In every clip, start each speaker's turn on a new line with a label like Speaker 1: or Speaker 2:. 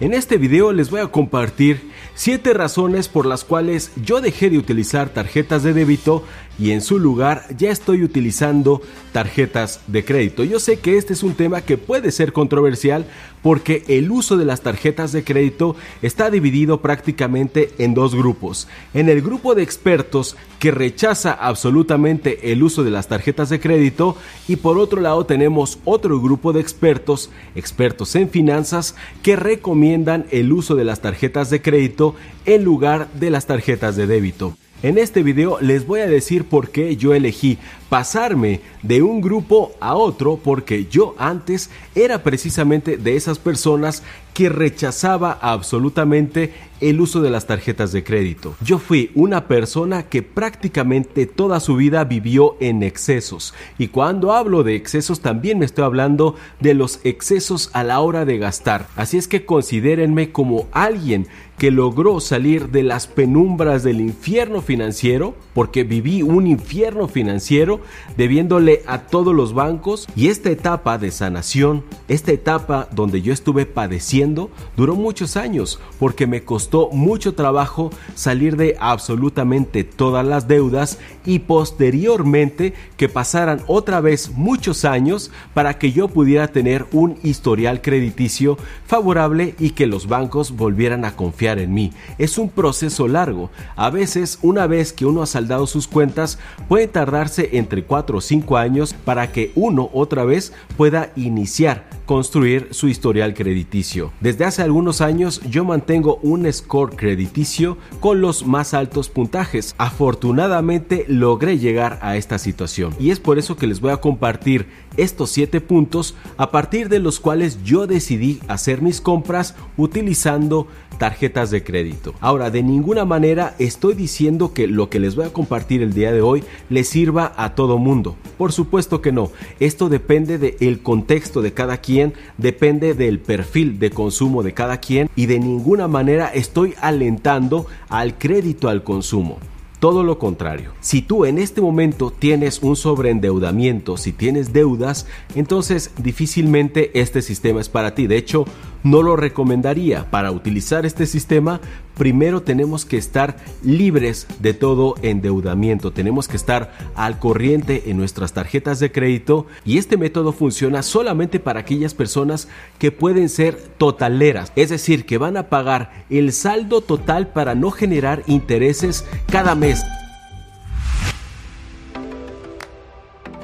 Speaker 1: En este video les voy a compartir 7 razones por las cuales yo dejé de utilizar tarjetas de débito y en su lugar ya estoy utilizando tarjetas de crédito. Yo sé que este es un tema que puede ser controversial porque el uso de las tarjetas de crédito está dividido prácticamente en dos grupos. En el grupo de expertos que rechaza absolutamente el uso de las tarjetas de crédito y por otro lado tenemos otro grupo de expertos, expertos en finanzas, que recomiendan el uso de las tarjetas de crédito en lugar de las tarjetas de débito. En este video les voy a decir por qué yo elegí pasarme de un grupo a otro porque yo antes era precisamente de esas personas que rechazaba absolutamente el uso de las tarjetas de crédito. Yo fui una persona que prácticamente toda su vida vivió en excesos y cuando hablo de excesos también me estoy hablando de los excesos a la hora de gastar. Así es que considérenme como alguien que logró salir de las penumbras del infierno financiero, porque viví un infierno financiero debiéndole a todos los bancos y esta etapa de sanación, esta etapa donde yo estuve padeciendo, duró muchos años porque me costó mucho trabajo salir de absolutamente todas las deudas y posteriormente que pasaran otra vez muchos años para que yo pudiera tener un historial crediticio favorable y que los bancos volvieran a confiar en mí. Es un proceso largo. A veces, una vez que uno ha saldado sus cuentas, puede tardarse entre 4 o 5 años para que uno otra vez pueda iniciar construir su historial crediticio. Desde hace algunos años yo mantengo un score crediticio con los más altos puntajes. Afortunadamente logré llegar a esta situación y es por eso que les voy a compartir estos 7 puntos a partir de los cuales yo decidí hacer mis compras utilizando tarjetas de crédito. Ahora, de ninguna manera estoy diciendo que lo que les voy a compartir el día de hoy les sirva a todo mundo. Por supuesto que no. Esto depende del contexto de cada quien, depende del perfil de consumo de cada quien y de ninguna manera estoy alentando al crédito al consumo. Todo lo contrario. Si tú en este momento tienes un sobreendeudamiento, si tienes deudas, entonces difícilmente este sistema es para ti. De hecho, no lo recomendaría. Para utilizar este sistema, primero tenemos que estar libres de todo endeudamiento. Tenemos que estar al corriente en nuestras tarjetas de crédito y este método funciona solamente para aquellas personas que pueden ser totaleras, es decir, que van a pagar el saldo total para no generar intereses cada mes.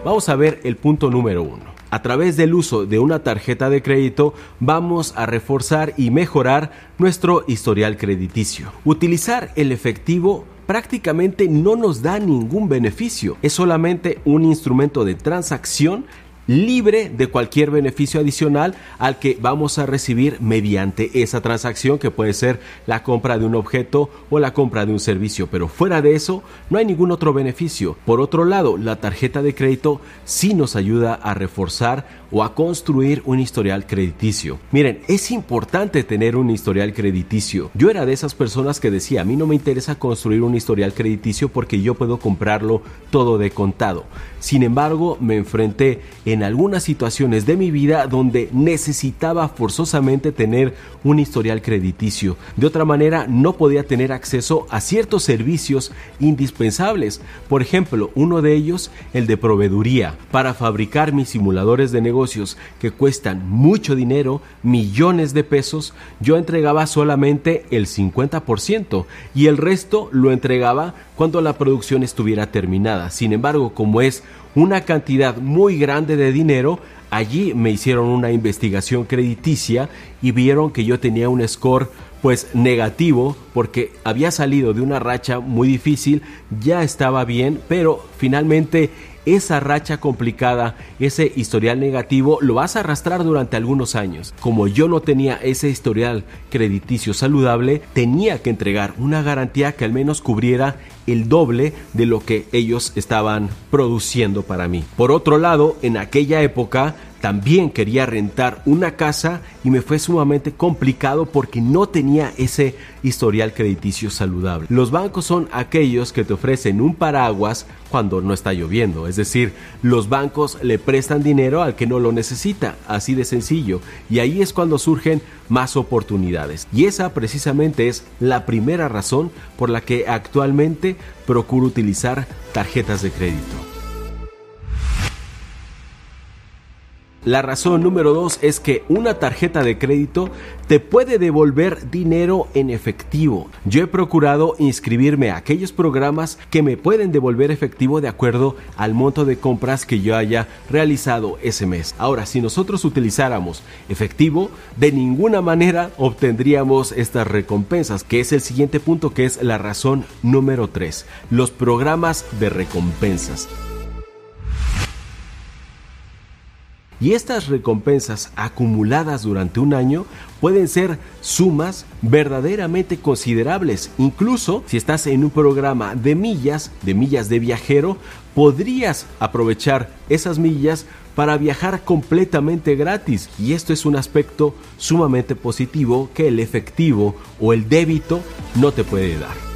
Speaker 1: Vamos a ver el punto número uno a través del uso de una tarjeta de crédito vamos a reforzar y mejorar nuestro historial crediticio. Utilizar el efectivo prácticamente no nos da ningún beneficio, es solamente un instrumento de transacción libre de cualquier beneficio adicional al que vamos a recibir mediante esa transacción que puede ser la compra de un objeto o la compra de un servicio, pero fuera de eso no hay ningún otro beneficio. Por otro lado, la tarjeta de crédito sí nos ayuda a reforzar o a construir un historial crediticio. Miren, es importante tener un historial crediticio. Yo era de esas personas que decía, a mí no me interesa construir un historial crediticio porque yo puedo comprarlo todo de contado. Sin embargo, me enfrenté en algunas situaciones de mi vida donde necesitaba forzosamente tener un historial crediticio. De otra manera, no podía tener acceso a ciertos servicios indispensables. Por ejemplo, uno de ellos, el de proveeduría. Para fabricar mis simuladores de que cuestan mucho dinero, millones de pesos, yo entregaba solamente el 50% y el resto lo entregaba cuando la producción estuviera terminada. Sin embargo, como es una cantidad muy grande de dinero, allí me hicieron una investigación crediticia y vieron que yo tenía un score pues negativo porque había salido de una racha muy difícil, ya estaba bien, pero finalmente esa racha complicada, ese historial negativo, lo vas a arrastrar durante algunos años. Como yo no tenía ese historial crediticio saludable, tenía que entregar una garantía que al menos cubriera el doble de lo que ellos estaban produciendo para mí. Por otro lado, en aquella época También quería rentar una casa y me fue sumamente complicado porque no tenía ese historial crediticio saludable. Los bancos son aquellos que te ofrecen un paraguas cuando no está lloviendo, es decir, los bancos le prestan dinero al que no lo necesita, así de sencillo, y ahí es cuando surgen más oportunidades. Y esa precisamente es la primera razón por la que actualmente procuro utilizar tarjetas de crédito. La razón número dos es que una tarjeta de crédito te puede devolver dinero en efectivo. Yo he procurado inscribirme a aquellos programas que me pueden devolver efectivo de acuerdo al monto de compras que yo haya realizado ese mes. Ahora, si nosotros utilizáramos efectivo, de ninguna manera obtendríamos estas recompensas, que es el siguiente punto que es la razón número 3, los programas de recompensas. Y estas recompensas acumuladas durante un año pueden ser sumas verdaderamente considerables. Incluso si estás en un programa de millas, de millas de viajero, podrías aprovechar esas millas para viajar completamente gratis. Y esto es un aspecto sumamente positivo que el efectivo o el débito no te puede dar.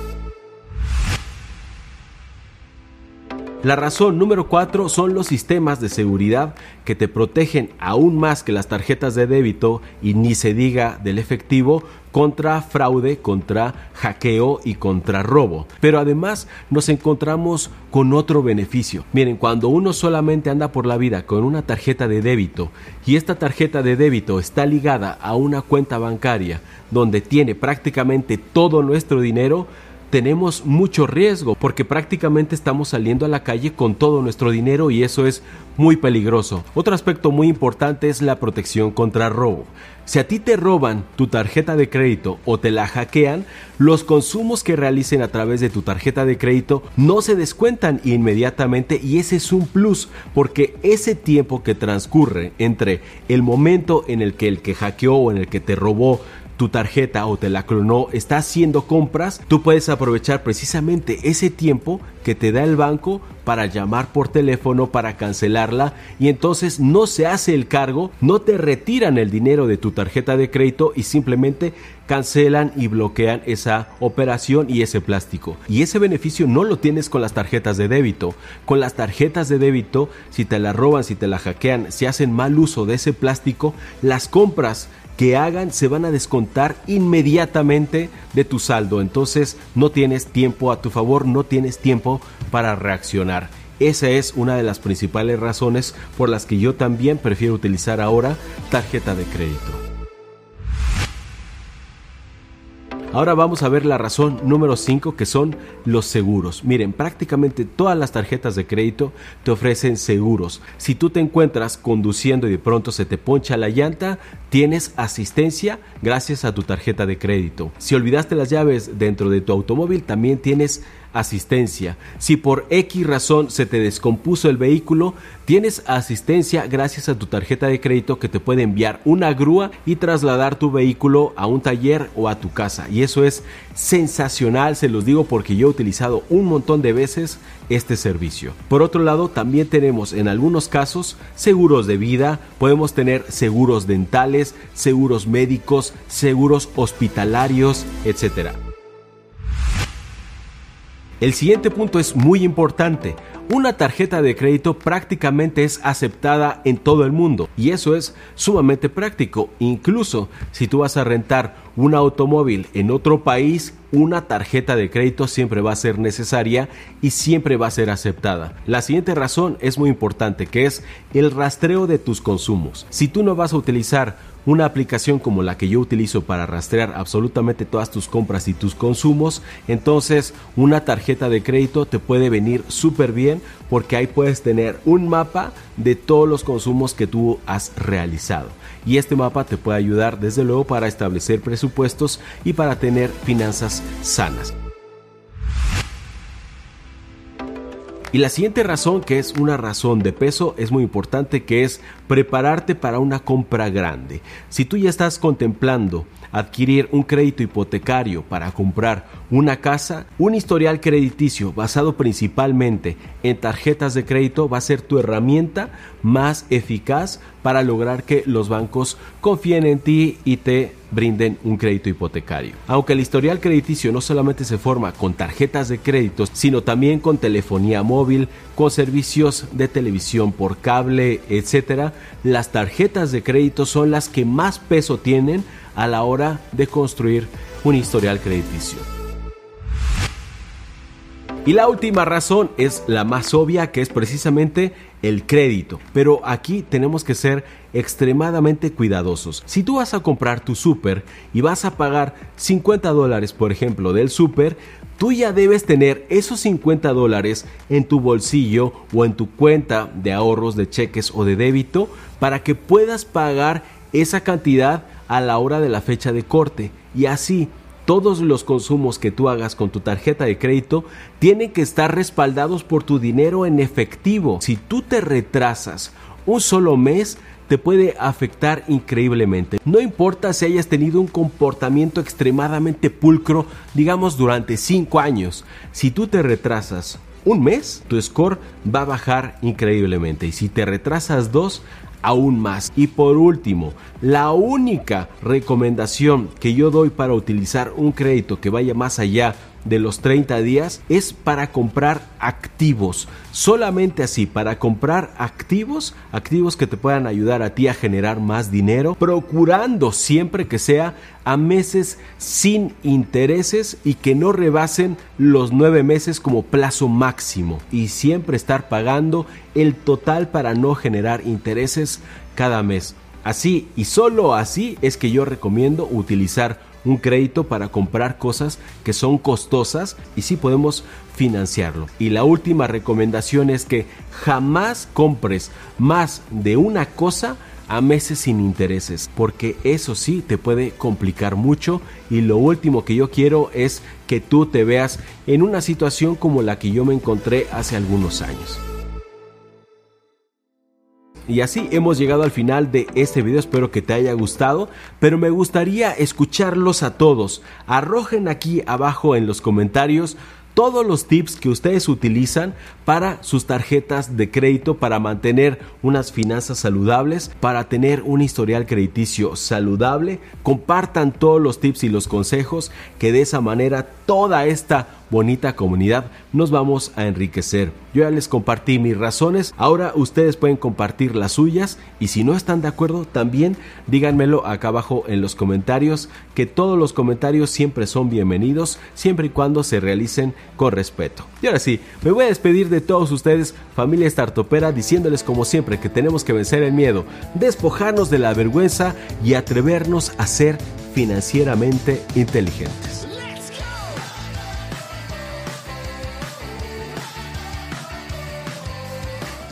Speaker 1: La razón número 4 son los sistemas de seguridad que te protegen aún más que las tarjetas de débito y ni se diga del efectivo contra fraude, contra hackeo y contra robo. Pero además nos encontramos con otro beneficio. Miren, cuando uno solamente anda por la vida con una tarjeta de débito y esta tarjeta de débito está ligada a una cuenta bancaria donde tiene prácticamente todo nuestro dinero, tenemos mucho riesgo porque prácticamente estamos saliendo a la calle con todo nuestro dinero y eso es muy peligroso. Otro aspecto muy importante es la protección contra robo. Si a ti te roban tu tarjeta de crédito o te la hackean, los consumos que realicen a través de tu tarjeta de crédito no se descuentan inmediatamente y ese es un plus porque ese tiempo que transcurre entre el momento en el que el que hackeó o en el que te robó tu tarjeta o te la clonó está haciendo compras, tú puedes aprovechar precisamente ese tiempo que te da el banco para llamar por teléfono para cancelarla y entonces no se hace el cargo, no te retiran el dinero de tu tarjeta de crédito y simplemente cancelan y bloquean esa operación y ese plástico. Y ese beneficio no lo tienes con las tarjetas de débito. Con las tarjetas de débito, si te la roban, si te la hackean, si hacen mal uso de ese plástico, las compras que hagan se van a descontar inmediatamente de tu saldo. Entonces no tienes tiempo a tu favor, no tienes tiempo para reaccionar. Esa es una de las principales razones por las que yo también prefiero utilizar ahora tarjeta de crédito. Ahora vamos a ver la razón número 5 que son los seguros. Miren, prácticamente todas las tarjetas de crédito te ofrecen seguros. Si tú te encuentras conduciendo y de pronto se te poncha la llanta, tienes asistencia gracias a tu tarjeta de crédito. Si olvidaste las llaves dentro de tu automóvil, también tienes asistencia. Si por X razón se te descompuso el vehículo, tienes asistencia gracias a tu tarjeta de crédito que te puede enviar una grúa y trasladar tu vehículo a un taller o a tu casa. Y eso es sensacional, se los digo porque yo he utilizado un montón de veces este servicio. Por otro lado, también tenemos en algunos casos seguros de vida, podemos tener seguros dentales, seguros médicos, seguros hospitalarios, etcétera. El siguiente punto es muy importante. Una tarjeta de crédito prácticamente es aceptada en todo el mundo y eso es sumamente práctico. Incluso si tú vas a rentar un automóvil en otro país, una tarjeta de crédito siempre va a ser necesaria y siempre va a ser aceptada. La siguiente razón es muy importante, que es el rastreo de tus consumos. Si tú no vas a utilizar una aplicación como la que yo utilizo para rastrear absolutamente todas tus compras y tus consumos, entonces una tarjeta de crédito te puede venir súper bien porque ahí puedes tener un mapa de todos los consumos que tú has realizado. Y este mapa te puede ayudar desde luego para establecer presupuestos y para tener finanzas sanas. Y la siguiente razón, que es una razón de peso, es muy importante, que es prepararte para una compra grande. Si tú ya estás contemplando adquirir un crédito hipotecario para comprar una casa, un historial crediticio basado principalmente en tarjetas de crédito va a ser tu herramienta más eficaz para lograr que los bancos confíen en ti y te brinden un crédito hipotecario. Aunque el historial crediticio no solamente se forma con tarjetas de crédito, sino también con telefonía móvil, con servicios de televisión por cable, etc., las tarjetas de crédito son las que más peso tienen a la hora de construir un historial crediticio. Y la última razón es la más obvia, que es precisamente el crédito. Pero aquí tenemos que ser extremadamente cuidadosos. Si tú vas a comprar tu súper y vas a pagar 50 dólares, por ejemplo, del súper, tú ya debes tener esos 50 dólares en tu bolsillo o en tu cuenta de ahorros de cheques o de débito para que puedas pagar esa cantidad a la hora de la fecha de corte y así todos los consumos que tú hagas con tu tarjeta de crédito tienen que estar respaldados por tu dinero en efectivo. Si tú te retrasas un solo mes, te puede afectar increíblemente. No importa si hayas tenido un comportamiento extremadamente pulcro, digamos durante 5 años, si tú te retrasas un mes, tu score va a bajar increíblemente. Y si te retrasas dos, aún más. Y por último, la única recomendación que yo doy para utilizar un crédito que vaya más allá de los 30 días es para comprar activos. Solamente así, para comprar activos, activos que te puedan ayudar a ti a generar más dinero, procurando siempre que sea a meses sin intereses y que no rebasen los nueve meses como plazo máximo. Y siempre estar pagando el total para no generar intereses cada mes. Así y solo así es que yo recomiendo utilizar un crédito para comprar cosas que son costosas y sí podemos financiarlo. Y la última recomendación es que jamás compres más de una cosa a meses sin intereses, porque eso sí te puede complicar mucho y lo último que yo quiero es que tú te veas en una situación como la que yo me encontré hace algunos años. Y así hemos llegado al final de este video, espero que te haya gustado, pero me gustaría escucharlos a todos. Arrojen aquí abajo en los comentarios todos los tips que ustedes utilizan para sus tarjetas de crédito, para mantener unas finanzas saludables, para tener un historial crediticio saludable. Compartan todos los tips y los consejos que de esa manera toda esta bonita comunidad nos vamos a enriquecer. Yo ya les compartí mis razones, ahora ustedes pueden compartir las suyas y si no están de acuerdo también díganmelo acá abajo en los comentarios, que todos los comentarios siempre son bienvenidos, siempre y cuando se realicen con respeto. Y ahora sí, me voy a despedir de todos ustedes, familia startopera, diciéndoles como siempre que tenemos que vencer el miedo, despojarnos de la vergüenza y atrevernos a ser financieramente inteligentes.